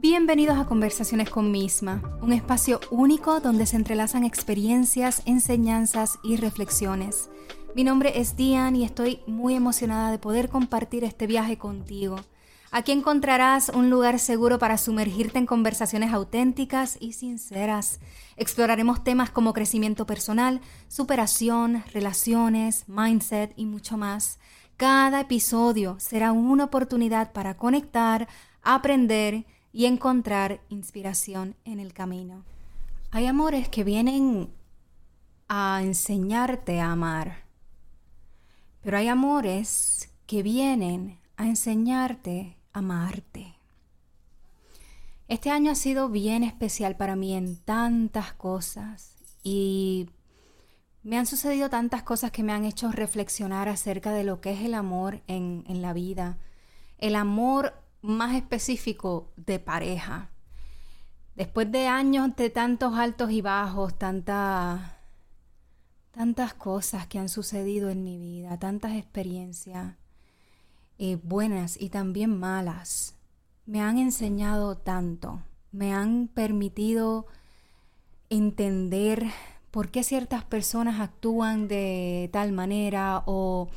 Bienvenidos a Conversaciones con Misma, un espacio único donde se entrelazan experiencias, enseñanzas y reflexiones. Mi nombre es Dian y estoy muy emocionada de poder compartir este viaje contigo. Aquí encontrarás un lugar seguro para sumergirte en conversaciones auténticas y sinceras. Exploraremos temas como crecimiento personal, superación, relaciones, mindset y mucho más. Cada episodio será una oportunidad para conectar, aprender y encontrar inspiración en el camino. Hay amores que vienen a enseñarte a amar, pero hay amores que vienen a enseñarte a amarte. Este año ha sido bien especial para mí en tantas cosas y me han sucedido tantas cosas que me han hecho reflexionar acerca de lo que es el amor en, en la vida. El amor más específico de pareja. Después de años de tantos altos y bajos, tantas cosas que han sucedido en mi vida, tantas experiencias eh, buenas y también malas, me han enseñado tanto, me han permitido entender por qué ciertas personas actúan de tal manera o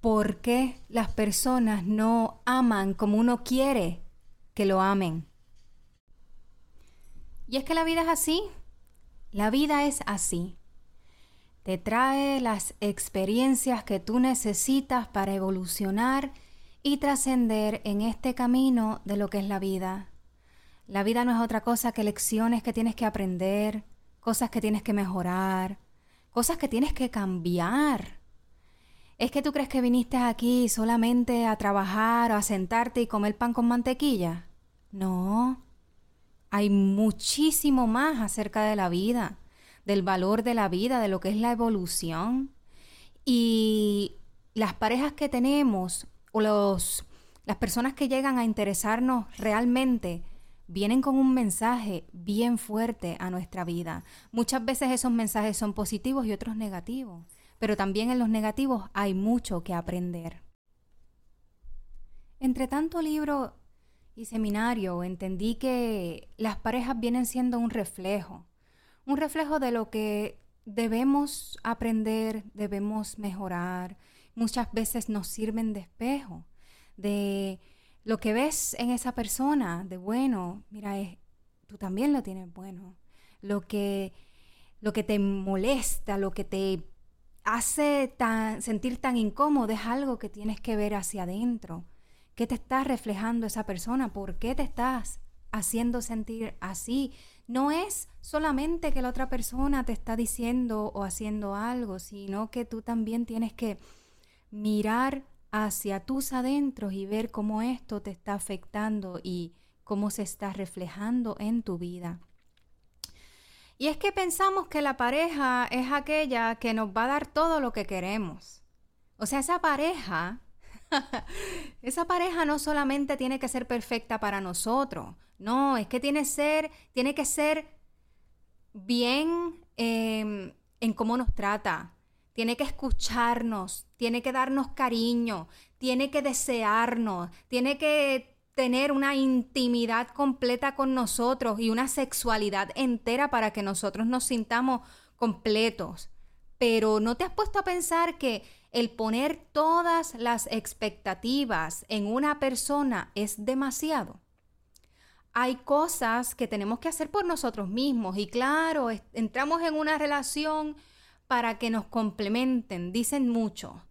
por qué las personas no aman como uno quiere que lo amen. Y es que la vida es así. La vida es así. Te trae las experiencias que tú necesitas para evolucionar y trascender en este camino de lo que es la vida. La vida no es otra cosa que lecciones que tienes que aprender, cosas que tienes que mejorar, cosas que tienes que cambiar ¿Es que tú crees que viniste aquí solamente a trabajar o a sentarte y comer pan con mantequilla? No. Hay muchísimo más acerca de la vida, del valor de la vida, de lo que es la evolución. Y las parejas que tenemos o los, las personas que llegan a interesarnos realmente vienen con un mensaje bien fuerte a nuestra vida. Muchas veces esos mensajes son positivos y otros negativos pero también en los negativos hay mucho que aprender. Entre tanto libro y seminario entendí que las parejas vienen siendo un reflejo, un reflejo de lo que debemos aprender, debemos mejorar. Muchas veces nos sirven de espejo, de lo que ves en esa persona, de bueno, mira, tú también lo tienes bueno. Lo que, lo que te molesta, lo que te hace tan, sentir tan incómodo es algo que tienes que ver hacia adentro. ¿Qué te está reflejando esa persona? ¿Por qué te estás haciendo sentir así? No es solamente que la otra persona te está diciendo o haciendo algo, sino que tú también tienes que mirar hacia tus adentros y ver cómo esto te está afectando y cómo se está reflejando en tu vida. Y es que pensamos que la pareja es aquella que nos va a dar todo lo que queremos. O sea, esa pareja, esa pareja no solamente tiene que ser perfecta para nosotros, no, es que tiene, ser, tiene que ser bien em, en cómo nos trata, tiene que escucharnos, tiene que darnos cariño, tiene que desearnos, tiene que tener una intimidad completa con nosotros y una sexualidad entera para que nosotros nos sintamos completos. Pero ¿no te has puesto a pensar que el poner todas las expectativas en una persona es demasiado? Hay cosas que tenemos que hacer por nosotros mismos y claro, entramos en una relación para que nos complementen, dicen mucho.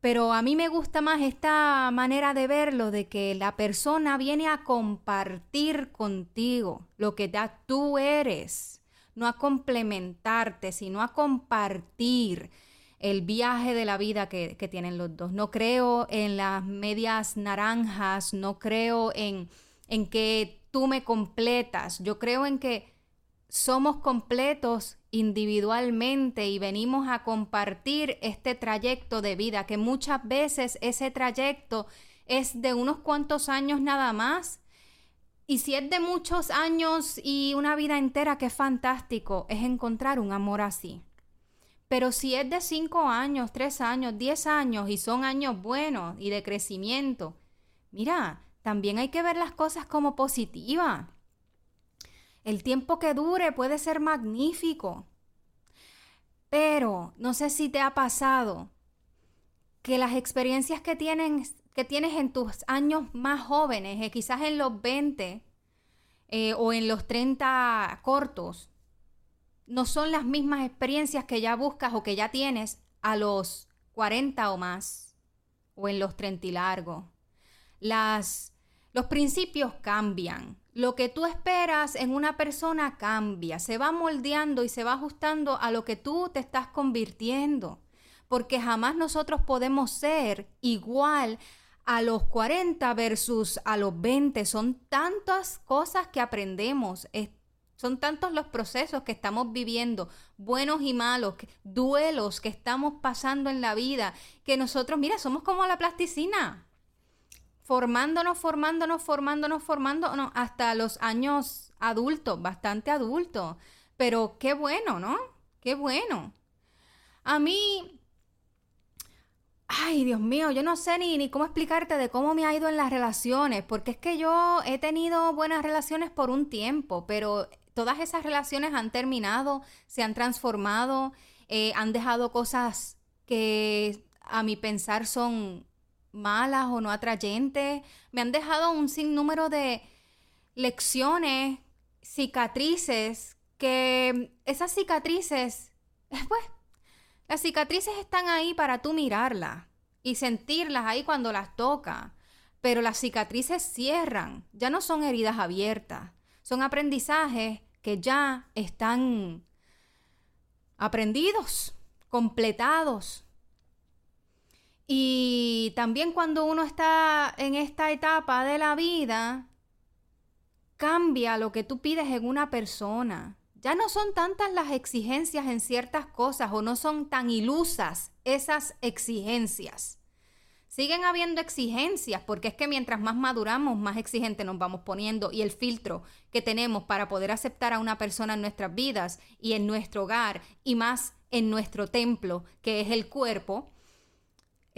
Pero a mí me gusta más esta manera de verlo, de que la persona viene a compartir contigo lo que ya tú eres, no a complementarte, sino a compartir el viaje de la vida que, tienen los dos. No creo en las medias naranjas, no creo en, en que tú me completas, yo creo en que somos completos individualmente y venimos a compartir este trayecto de vida, que muchas veces ese trayecto es de unos cuantos años nada más. Y si es de muchos años y una vida entera, qué fantástico es encontrar un amor así. Pero si es de cinco años, tres años, diez años y son años buenos y de crecimiento, mira, también hay que ver las cosas como positivas. El tiempo que dure puede ser magnífico. Pero no sé si te ha pasado que las experiencias que, que tienes en tus años más jóvenes, eh, quizás en los 20 eh, o en los 30 cortos, no son las mismas experiencias que ya buscas o que ya tienes a los 40 o más, o en los 30 y largo. Las, los principios cambian. Lo que tú esperas en una persona cambia, se va moldeando y se va ajustando a lo que tú te estás convirtiendo. Porque jamás nosotros podemos ser igual a los 40 versus a los 20. Son tantas cosas que aprendemos. Son tantos los procesos que estamos viviendo, buenos y malos, duelos que estamos pasando en la vida, que nosotros, mira, somos como la plasticina formándonos, formándonos, formándonos, formándonos hasta los años adultos, bastante adultos. Pero qué bueno, ¿no? Qué bueno. A mí, ay Dios mío, yo no sé ni, ni cómo explicarte de cómo me ha ido en las relaciones, porque es que yo he tenido buenas relaciones por un tiempo, pero todas esas relaciones han terminado, se han transformado, eh, han dejado cosas que a mi pensar son malas o no atrayentes. Me han dejado un sinnúmero de lecciones, cicatrices, que esas cicatrices, pues, las cicatrices están ahí para tú mirarlas y sentirlas ahí cuando las toca. Pero las cicatrices cierran, ya no son heridas abiertas, son aprendizajes que ya están aprendidos, completados, y también cuando uno está en esta etapa de la vida, cambia lo que tú pides en una persona. Ya no son tantas las exigencias en ciertas cosas o no son tan ilusas esas exigencias. Siguen habiendo exigencias porque es que mientras más maduramos, más exigente nos vamos poniendo y el filtro que tenemos para poder aceptar a una persona en nuestras vidas y en nuestro hogar y más en nuestro templo, que es el cuerpo,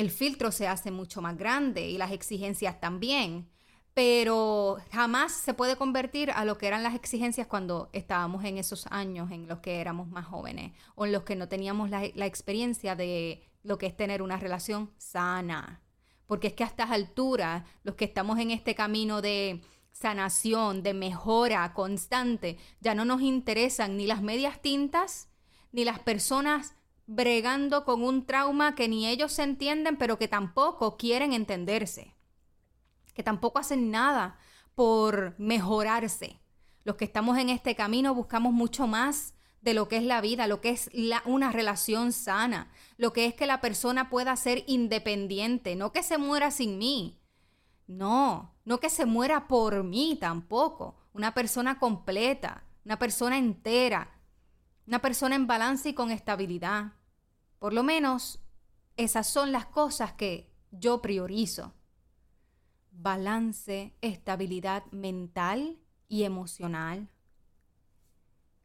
el filtro se hace mucho más grande y las exigencias también, pero jamás se puede convertir a lo que eran las exigencias cuando estábamos en esos años en los que éramos más jóvenes o en los que no teníamos la, experiencia de lo que es tener una relación sana. Porque es que a estas alturas, los que estamos en este camino de sanación, de mejora constante, ya no nos interesan ni las medias tintas, ni las personas bregando con un trauma que ni ellos se entienden, pero que tampoco quieren entenderse, que tampoco hacen nada por mejorarse. Los que estamos en este camino buscamos mucho más de lo que es la vida, lo que es una relación sana, lo que es que la persona pueda ser independiente, no que se muera sin mí. No, no que se muera por mí tampoco. Una persona completa, una persona entera, una persona en balance y con estabilidad. Por lo menos esas son las cosas que yo priorizo. Balance, estabilidad mental y emocional.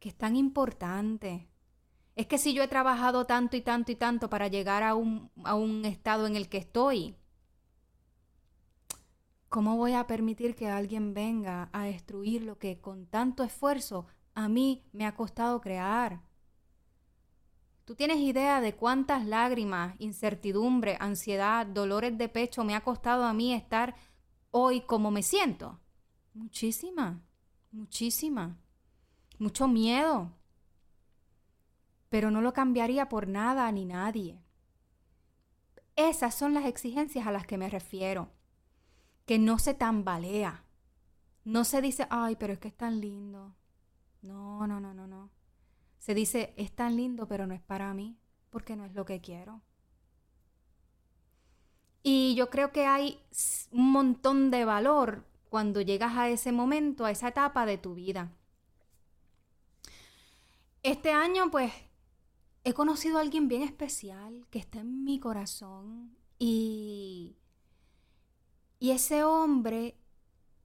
Que es tan importante. Es que si yo he trabajado tanto y tanto y tanto para llegar a un, a un estado en el que estoy, ¿cómo voy a permitir que alguien venga a destruir lo que con tanto esfuerzo a mí me ha costado crear? ¿Tú tienes idea de cuántas lágrimas, incertidumbre, ansiedad, dolores de pecho me ha costado a mí estar hoy como me siento? Muchísima, muchísima. Mucho miedo. Pero no lo cambiaría por nada ni nadie. Esas son las exigencias a las que me refiero. Que no se tambalea. No se dice, ay, pero es que es tan lindo. No, no, no, no, no. Se dice, es tan lindo, pero no es para mí, porque no es lo que quiero. Y yo creo que hay un montón de valor cuando llegas a ese momento, a esa etapa de tu vida. Este año, pues, he conocido a alguien bien especial que está en mi corazón y, y ese hombre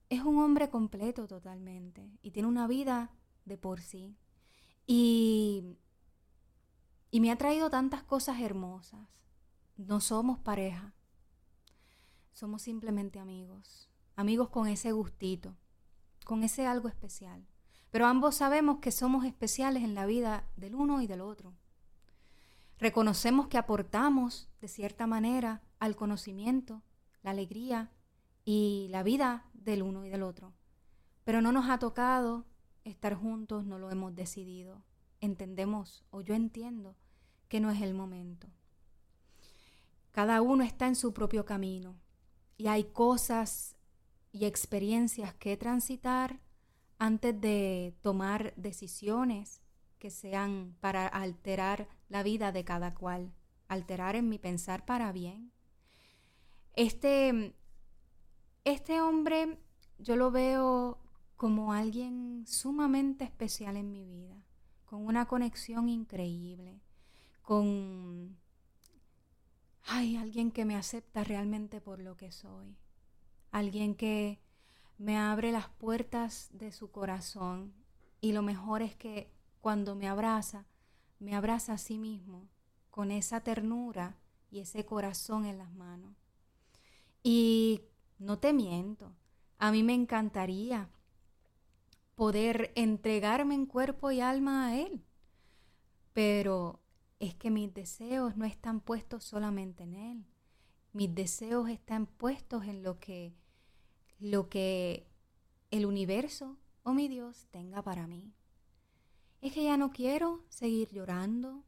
es un hombre completo totalmente y tiene una vida de por sí. Y, y me ha traído tantas cosas hermosas. No somos pareja, somos simplemente amigos. amigos con ese gustito, con ese algo especial. Pero ambos sabemos que somos especiales en la vida del uno y del otro. Reconocemos que aportamos, de cierta manera, al conocimiento, la alegría y la vida del uno y del otro. Pero no nos ha tocado estar juntos, no lo hemos decidido. Entendemos, o yo entiendo, que no es el momento. Cada uno está en su propio camino y hay cosas y experiencias que transitar antes de tomar decisiones que sean para alterar la vida de cada cual, alterar en mi pensar para bien. Este, este hombre yo lo veo como alguien sumamente especial en mi vida, con una conexión increíble, con ay, alguien que me acepta realmente por lo que soy, alguien que me abre las puertas de su corazón y lo mejor es que cuando me abraza, me abraza a sí mismo con esa ternura y ese corazón en las manos. Y no te miento, a mí me encantaría poder entregarme en cuerpo y alma a Él, pero es que mis deseos no están puestos solamente en Él. Mis deseos están puestos en lo que, lo que el universo o mi Dios tenga para mí. Es que ya no quiero seguir llorando,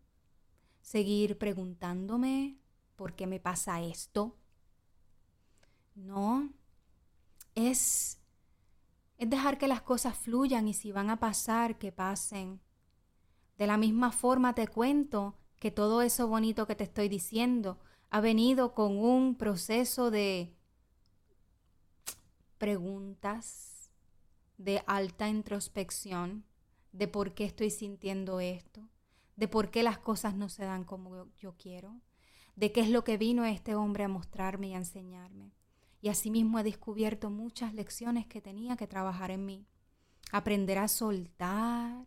seguir preguntándome por qué me pasa esto. No, es, es dejar que las cosas fluyan y si van a pasar, que pasen. De la misma forma te cuento que todo eso bonito que te estoy diciendo ha venido con un proceso de preguntas, de alta introspección, de por qué estoy sintiendo esto, de por qué las cosas no se dan como yo quiero, de qué es lo que vino este hombre a mostrarme y a enseñarme. Y asimismo he descubierto muchas lecciones que tenía que trabajar en mí. Aprender a soltar,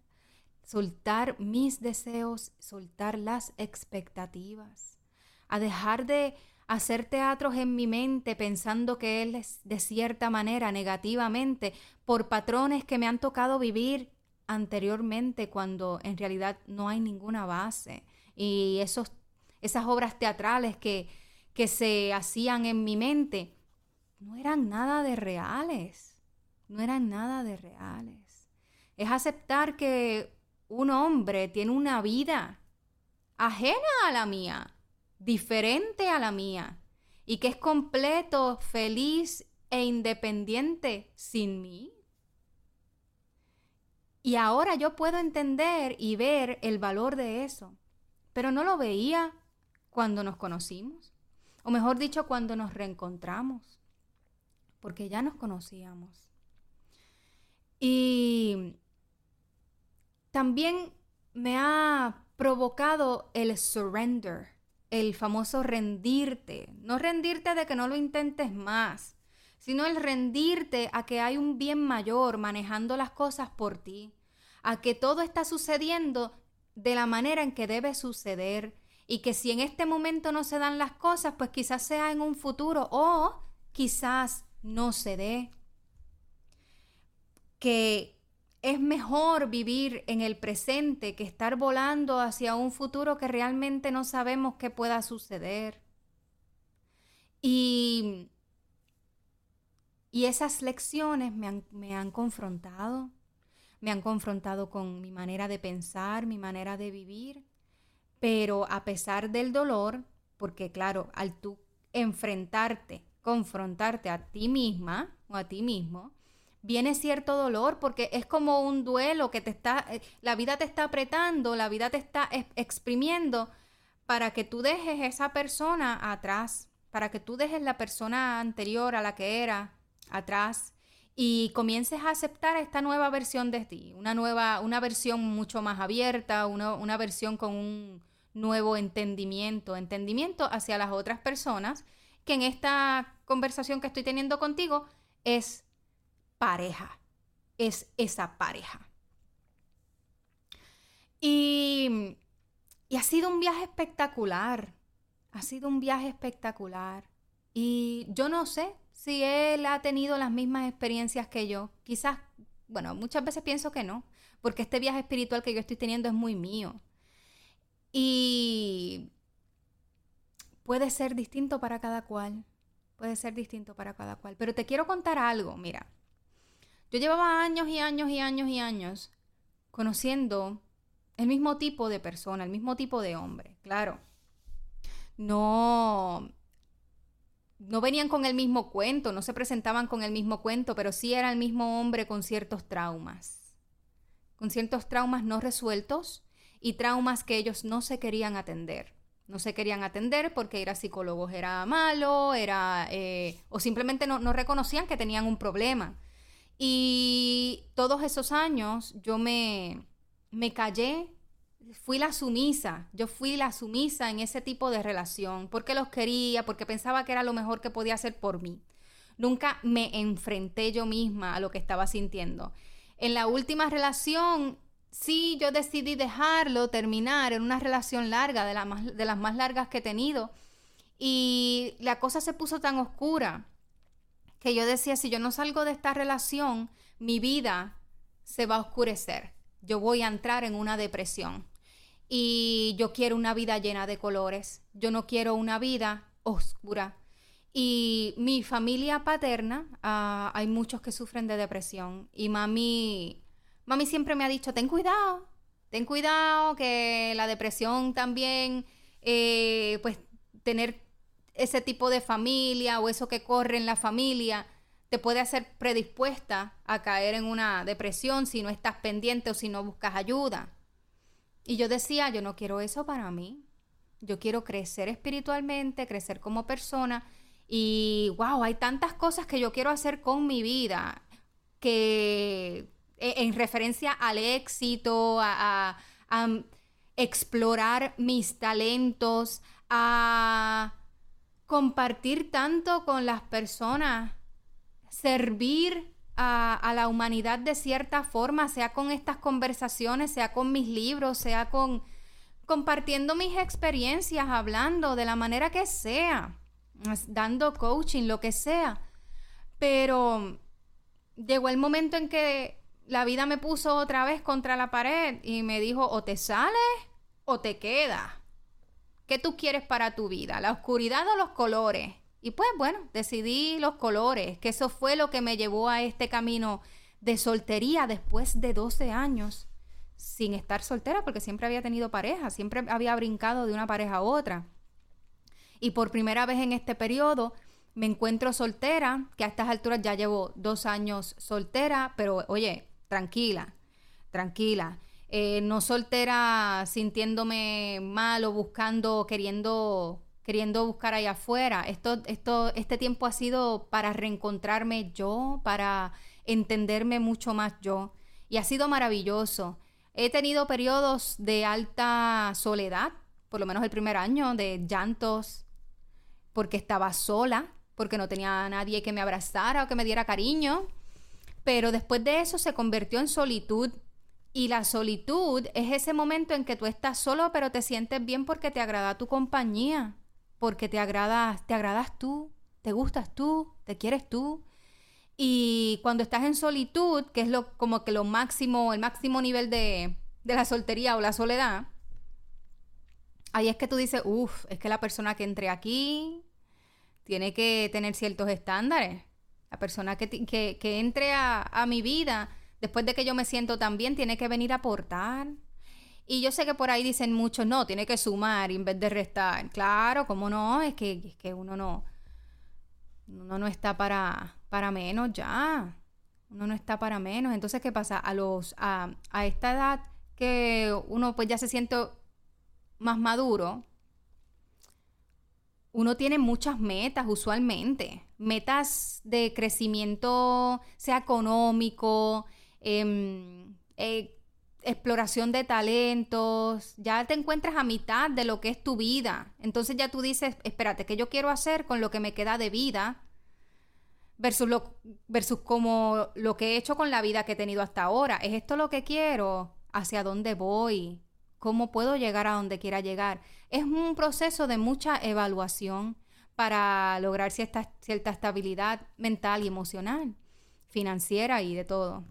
soltar mis deseos, soltar las expectativas, a dejar de hacer teatros en mi mente pensando que Él es de cierta manera negativamente por patrones que me han tocado vivir anteriormente cuando en realidad no hay ninguna base. Y esos, esas obras teatrales que, que se hacían en mi mente no eran nada de reales, no eran nada de reales. Es aceptar que un hombre tiene una vida ajena a la mía, diferente a la mía, y que es completo, feliz e independiente sin mí. Y ahora yo puedo entender y ver el valor de eso, pero no lo veía cuando nos conocimos, o mejor dicho, cuando nos reencontramos, porque ya nos conocíamos. Y también me ha provocado el surrender, el famoso rendirte. No rendirte de que no lo intentes más, sino el rendirte a que hay un bien mayor manejando las cosas por ti, a que todo está sucediendo de la manera en que debe suceder y que si en este momento no se dan las cosas, pues quizás sea en un futuro o quizás no se dé. Que es mejor vivir en el presente que estar volando hacia un futuro que realmente no sabemos qué pueda suceder. Y, y esas lecciones me han, me han confrontado, me han confrontado con mi manera de pensar, mi manera de vivir, pero a pesar del dolor, porque claro, al tú enfrentarte, confrontarte a ti misma o a ti mismo, viene cierto dolor porque es como un duelo que te está, eh, la vida te está apretando, la vida te está exprimiendo para que tú dejes esa persona atrás, para que tú dejes la persona anterior a la que era atrás y comiences a aceptar esta nueva versión de ti, una nueva, una versión mucho más abierta, una, una versión con un nuevo entendimiento, entendimiento hacia las otras personas, que en esta conversación que estoy teniendo contigo es pareja, es esa pareja. Y, y ha sido un viaje espectacular, ha sido un viaje espectacular. Y yo no sé si él ha tenido las mismas experiencias que yo. Quizás, bueno, muchas veces pienso que no, porque este viaje espiritual que yo estoy teniendo es muy mío. Y puede ser distinto para cada cual, puede ser distinto para cada cual. Pero te quiero contar algo, mira. Yo llevaba años y años y años y años conociendo el mismo tipo de persona, el mismo tipo de hombre, claro. No, no venían con el mismo cuento, no se presentaban con el mismo cuento, pero sí era el mismo hombre con ciertos traumas, con ciertos traumas no resueltos y traumas que ellos no se querían atender. No se querían atender porque ir a psicólogos era malo, era, eh, o simplemente no, no reconocían que tenían un problema. Y todos esos años yo me, me callé, fui la sumisa, yo fui la sumisa en ese tipo de relación, porque los quería, porque pensaba que era lo mejor que podía hacer por mí. Nunca me enfrenté yo misma a lo que estaba sintiendo. En la última relación, sí, yo decidí dejarlo, terminar en una relación larga, de, las más largas que he tenido. Y la cosa se puso tan oscura que yo decía, si yo no salgo de esta relación, mi vida se va a oscurecer yo voy a entrar en una depresión. Y yo quiero una vida llena de colores. Yo no quiero una vida oscura. Y mi familia paterna, ah, hay muchos que sufren de depresión. Y mami, mami siempre me ha dicho, ten cuidado, ten cuidado, que la depresión también, eh, pues tener ese tipo de familia o eso que corre en la familia, te puede hacer predispuesta a caer en una depresión si no estás pendiente o si no buscas ayuda. Y yo decía, yo no quiero eso para mí. Yo quiero crecer espiritualmente, crecer como persona. Y wow, hay tantas cosas que yo quiero hacer con mi vida que en referencia al éxito, a, a explorar mis talentos, a compartir tanto con las personas servir a, la humanidad de cierta forma, sea con estas conversaciones, sea con mis libros, sea con compartiendo mis experiencias, hablando de la manera que sea, dando coaching, lo que sea. Pero llegó el momento en que la vida me puso otra vez contra la pared y me dijo, o te sales o te quedas. ¿Qué tú quieres para tu vida? ¿La oscuridad o los colores? Y pues bueno, decidí los colores, que eso fue lo que me llevó a este camino de soltería después de 12 años sin estar soltera, porque siempre había tenido pareja, siempre había brincado de una pareja a otra. Y por primera vez en este periodo me encuentro soltera, que a estas alturas ya llevo dos años soltera, pero oye, tranquila, tranquila. Eh, no soltera sintiéndome mal o buscando, queriendo queriendo buscar allá afuera. Esto, esto, este tiempo ha sido para reencontrarme yo, para entenderme mucho más yo. Y ha sido maravilloso. He tenido periodos de alta soledad, por lo menos el primer año, de llantos, porque estaba sola, porque no tenía nadie que me abrazara o que me diera cariño. Pero después de eso se convirtió en solitud. Y la solitud es ese momento en que tú estás solo, pero te sientes bien porque te agrada tu compañía porque te agradas, te agradas tú, te gustas tú, te quieres tú. Y cuando estás en solitud, que es lo, como que lo máximo, el máximo nivel de, de la soltería o la soledad, ahí es que tú dices, uff, es que la persona que entre aquí tiene que tener ciertos estándares. La persona que, que, entre a, a, mi vida, después de que yo me siento tan bien, tiene que venir a aportar, y yo sé que por ahí dicen muchos, no, tiene que sumar en vez de restar. Claro, ¿cómo no? Es que, es que uno no, uno no está para, para menos ya. Uno no está para menos. Entonces, ¿qué pasa? A los, a, a esta edad que uno pues ya se siente más maduro, uno tiene muchas metas usualmente. Metas de crecimiento, sea económico, eh, eh, exploración de talentos, ya te encuentras a mitad de lo que es tu vida. Entonces ya tú dices, espérate, ¿qué yo quiero hacer con lo que me queda de vida? Versus, lo, versus como lo que he hecho con la vida que he tenido hasta ahora. ¿Es esto lo que quiero? ¿Hacia dónde voy? ¿Cómo puedo llegar a donde quiera llegar? Es un proceso de mucha evaluación para lograr cierta, cierta estabilidad mental y emocional, financiera y de todo.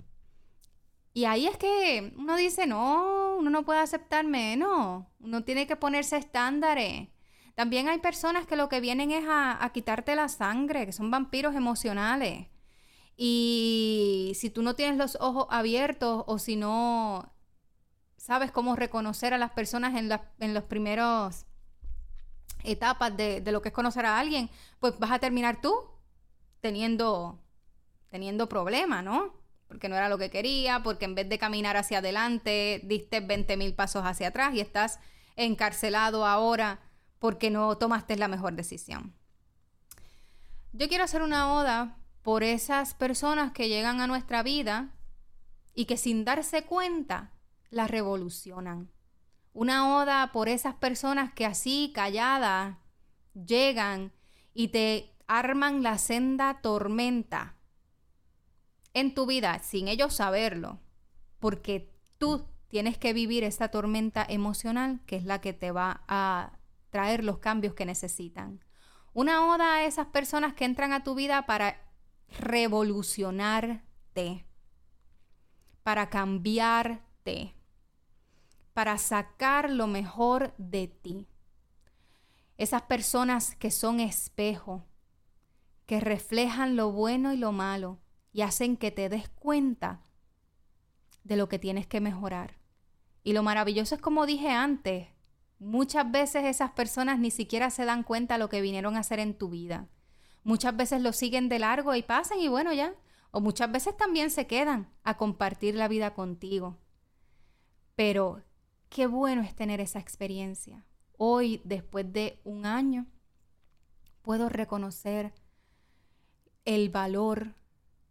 Y ahí es que uno dice, no, uno no puede aceptar menos, uno tiene que ponerse estándares. También hay personas que lo que vienen es a, a quitarte la sangre, que son vampiros emocionales. Y si tú no tienes los ojos abiertos o si no sabes cómo reconocer a las personas en, las en los primeros etapas de, de, lo que es conocer a alguien, pues vas a terminar tú teniendo, teniendo problemas, ¿no? Porque no era lo que quería, porque en vez de caminar hacia adelante, diste 20 mil pasos hacia atrás y estás encarcelado ahora porque no tomaste la mejor decisión. Yo quiero hacer una oda por esas personas que llegan a nuestra vida y que sin darse cuenta la revolucionan. Una oda por esas personas que así, calladas, llegan y te arman la senda tormenta en tu vida sin ellos saberlo, porque tú tienes que vivir esa tormenta emocional que es la que te va a traer los cambios que necesitan. Una oda a esas personas que entran a tu vida para revolucionarte, para cambiarte, para sacar lo mejor de ti. Esas personas que son espejo, que reflejan lo bueno y lo malo y hacen que te des cuenta de lo que tienes que mejorar. Y lo maravilloso es como dije antes, muchas veces esas personas ni siquiera se dan cuenta de lo que vinieron a hacer en tu vida. Muchas veces lo siguen de largo y pasan y bueno ya. O muchas veces también se quedan a compartir la vida contigo. Pero Qué bueno es tener esa experiencia. Hoy, después de un año, puedo reconocer el valor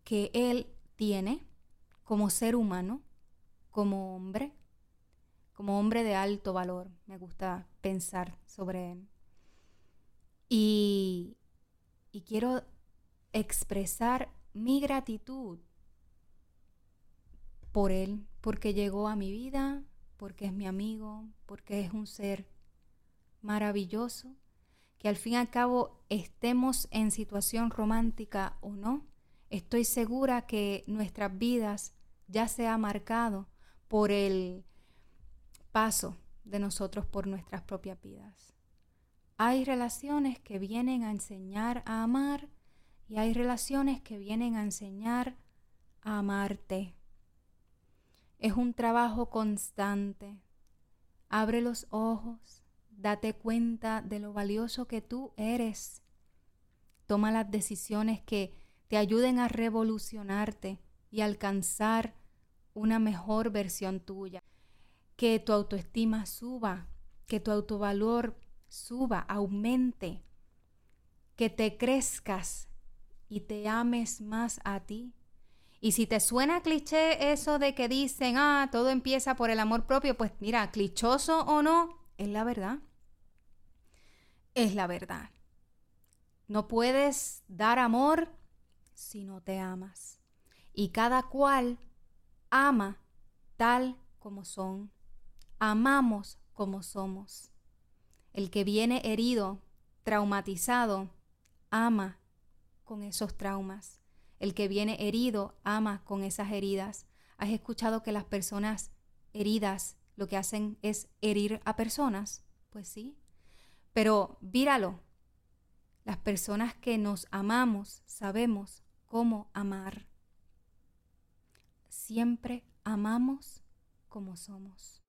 que él tiene como ser humano, como hombre, como hombre de alto valor. Me gusta pensar sobre él. Y, y quiero expresar mi gratitud por él, porque llegó a mi vida, porque es mi amigo, porque es un ser maravilloso, que al fin y al cabo estemos en situación romántica o no, estoy segura que nuestras vidas ya se ha marcado por el paso de nosotros por nuestras propias vidas. Hay relaciones que vienen a enseñar a amar y hay relaciones que vienen a enseñar a amarte. Es un trabajo constante. Abre los ojos, date cuenta de lo valioso que tú eres. Toma las decisiones que te ayuden a revolucionarte y alcanzar una mejor versión tuya. Que tu autoestima suba, que tu autovalor suba, aumente, que te crezcas y te ames más a ti y si te suena cliché eso de que dicen, ah, todo empieza por el amor propio, pues mira, clichoso o no, es la verdad. Es la verdad. No puedes dar amor si no te amas. Y cada cual ama tal como son. Amamos como somos. El que viene herido, traumatizado, ama con esos traumas. El que viene herido ama con esas heridas. ¿Has escuchado que las personas heridas lo que hacen es herir a personas? Pues sí. Pero víralo. Las personas que nos amamos sabemos cómo amar. Siempre amamos como somos.